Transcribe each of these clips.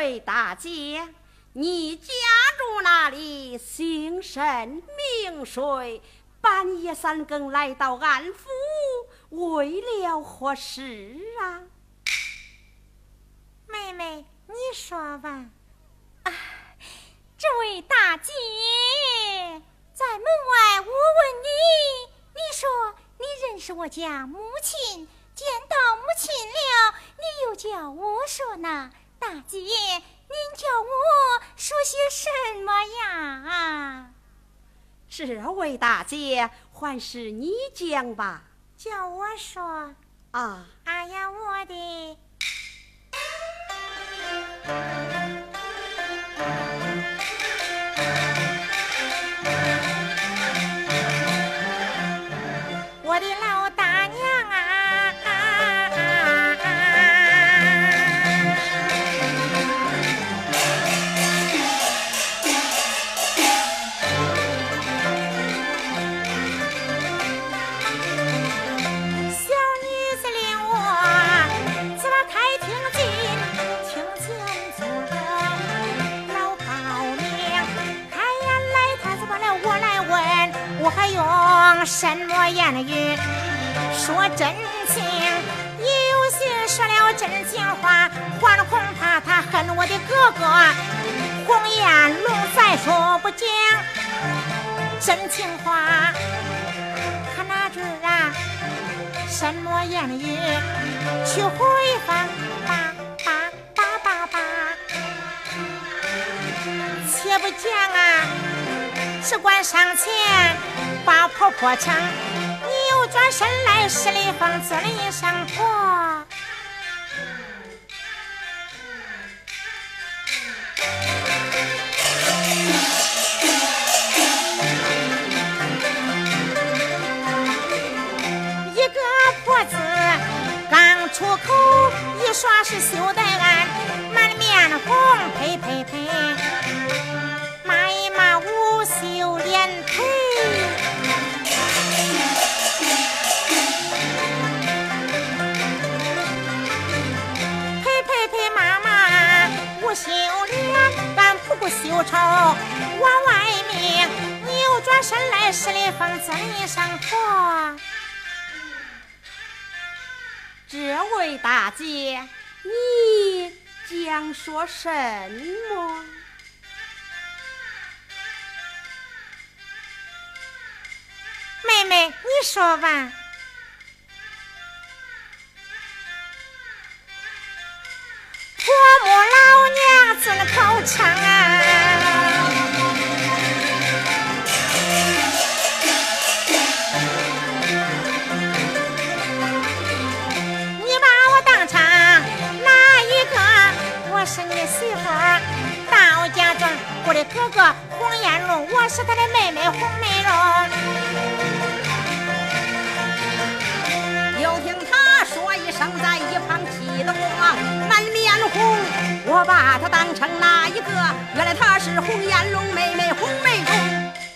位大姐，你家住哪里？姓甚名谁？半夜三更来到安府，为了何事啊？妹妹，你说吧。啊，这位大姐，在门外我问你，你说你认识我家母亲，见到母亲了，你又叫我说呢？大姐，您叫我说些什么呀？这位大姐，还是你讲吧。叫我说啊！哎呀，我的。什么言语说真情？有心说了真情话，还恐怕他恨我的哥哥。红颜龙再说不讲真情话，他哪知啊？什么言语去回放？叭叭叭叭叭，且不讲啊，只管上前。把婆婆抢，你又转身来，十里方做了一声婆。一个婆子刚出口，一说是羞的不修脸，俺不不修丑，往外面，扭转身来，十里风尊一声。这位大姐，你将说什么？妹妹，你说吧。娘尊口唱啊，你把我当成哪一个？我是你媳妇儿，到家中我的哥哥黄彦龙，我是他的妹妹红梅荣。又听他说一声，在我把他当成那一个？原来他是红颜龙妹妹红梅中。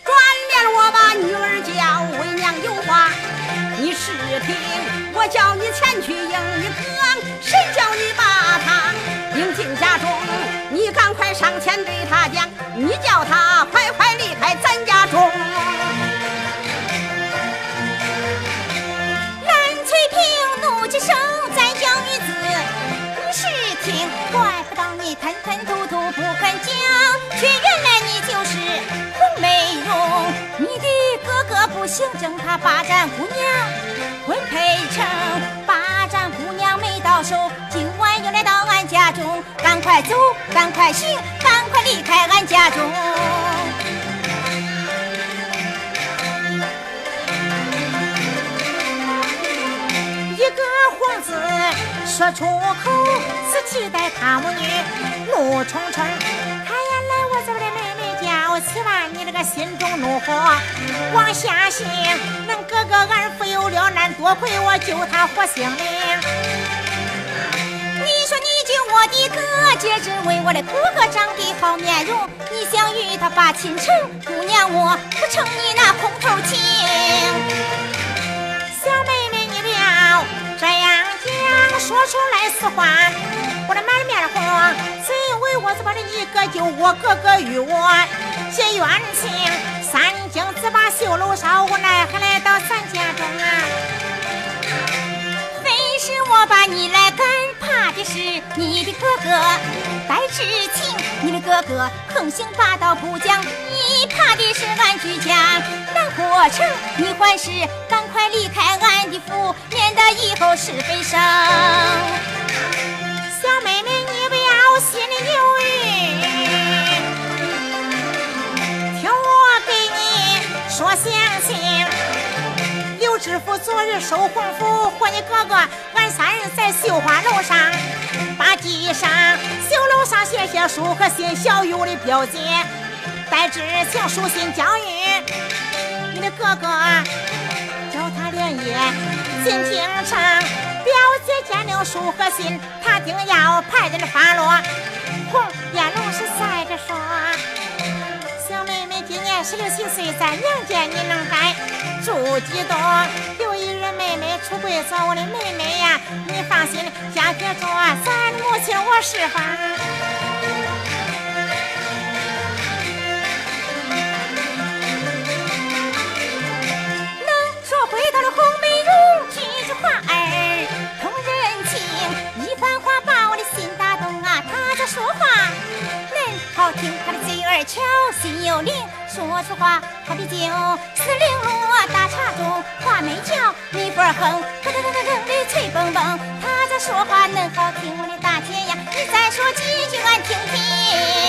转脸我把女儿叫为娘有话，你试听，我叫你前去迎你哥，谁叫你把他迎进家中？你赶快上前对他讲，你叫他快快不肯讲，却原来你就是红梅荣。你的哥哥不行正，他霸占姑娘，婚配成，霸占姑娘没到手，今晚又来到俺家中，赶快走，赶快行，赶快离开俺家中。说出口，是期待他母女怒冲冲。他原来我这的妹妹家，我吃完你这个心中怒火往下行。恁哥哥俺富有了难，多亏我救他活性命。你说你救我的哥，姐只为我的哥哥长得好面容，你想与他把亲成，姑娘我不成你那空头情。说出来实话，我的满面红，只有子把这一个救我哥哥与我结冤情，三更子把绣楼烧，无奈还来到咱家中啊！非是我把你来赶，怕的是你的哥哥带知情，你的哥哥横行霸道不讲，你怕的是俺居家难过成，你还是赶快离开俺的府，免得以后是非生。小妹妹，你不要心里犹豫，听我给你说详情。刘知府昨日收红符，和你哥哥俺三人在绣花楼上，把地上绣楼上写些书和信，小友的表姐带知情书信交与你的哥哥，进京城。表姐见了书和信，他定要派人发落。红烟笼是赛着说：“小妹妹今年十六七岁，在娘家你能待住几多？有一日妹妹出贵子，我的妹妹呀，你放心，家别着，咱母亲我释放。”话儿通人情，一番话把我的心打动啊。他在说话恁好听，他的嘴儿巧，心又灵，说出话他的酒四零落大茶盅，话没叫蜜蜂哼，噔噔噔噔噔的脆蹦蹦。他在说话恁好听，我的大姐呀，你再说几句俺听听。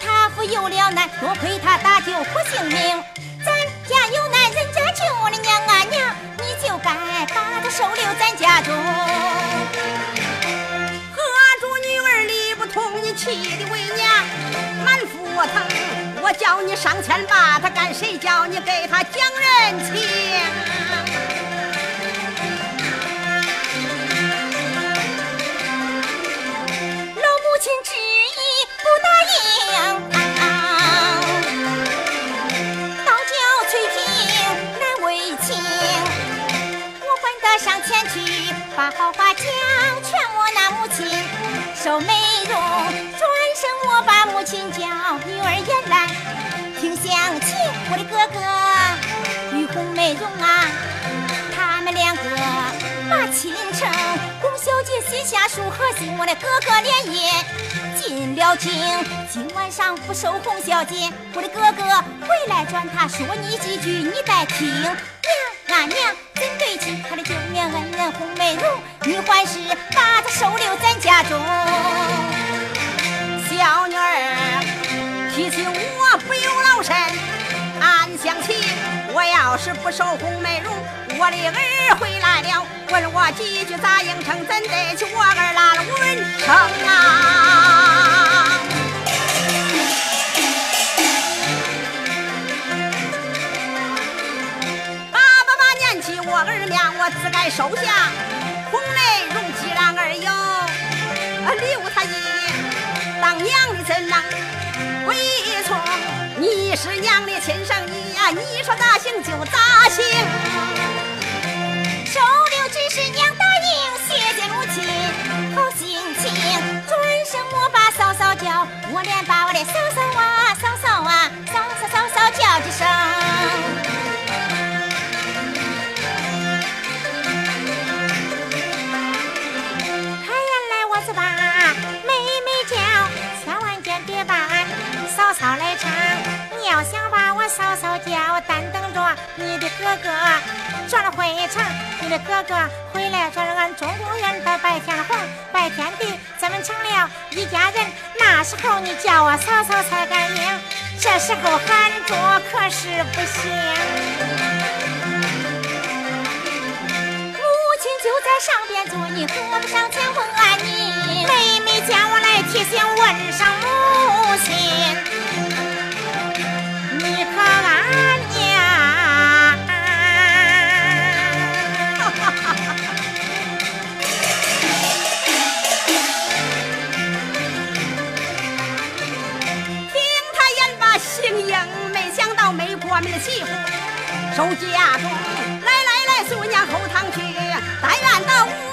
他父有了难，多亏他搭救我性命。咱家有难，人家救我的娘啊娘，你就该把他收留咱家中。何主女儿理不通，你气的为娘满腹疼。我叫你上前把他赶，谁叫你给他讲人情？受美容。转身我把母亲叫女儿言来听详情，我的哥哥与红美容啊，他们两个把亲成。洪小姐写下书和信，我的哥哥连夜进了京。今晚上不收洪小姐，我的哥哥回来转他说你几句，你再听。娘啊娘，怎对起他的救命恩人洪美容？你还是把他收留咱家中。是不守红梅容，我的儿回来了，问我几句咋应承？怎得起我儿拉了文成啊？爸爸把念起我儿娘，我自该收下。你是娘的亲生女呀，你说咋行就咋行。收留只是娘答应，谢谢母亲好心情。转身我把嫂嫂叫，我连把我的嫂嫂啊、嫂嫂啊、嫂嫂嫂嫂叫几声。你的哥哥转了回城。你的哥哥回来转了俺中公园的拜天皇、拜天地咱们成了一家人。那时候你叫我嫂嫂才敢应，这时候喊着可是不行。母亲就在上边坐，你何不上前问安宁？妹妹叫我来提醒问上母亲，们的媳妇守家中，来来来，苏娘后堂去，但愿到。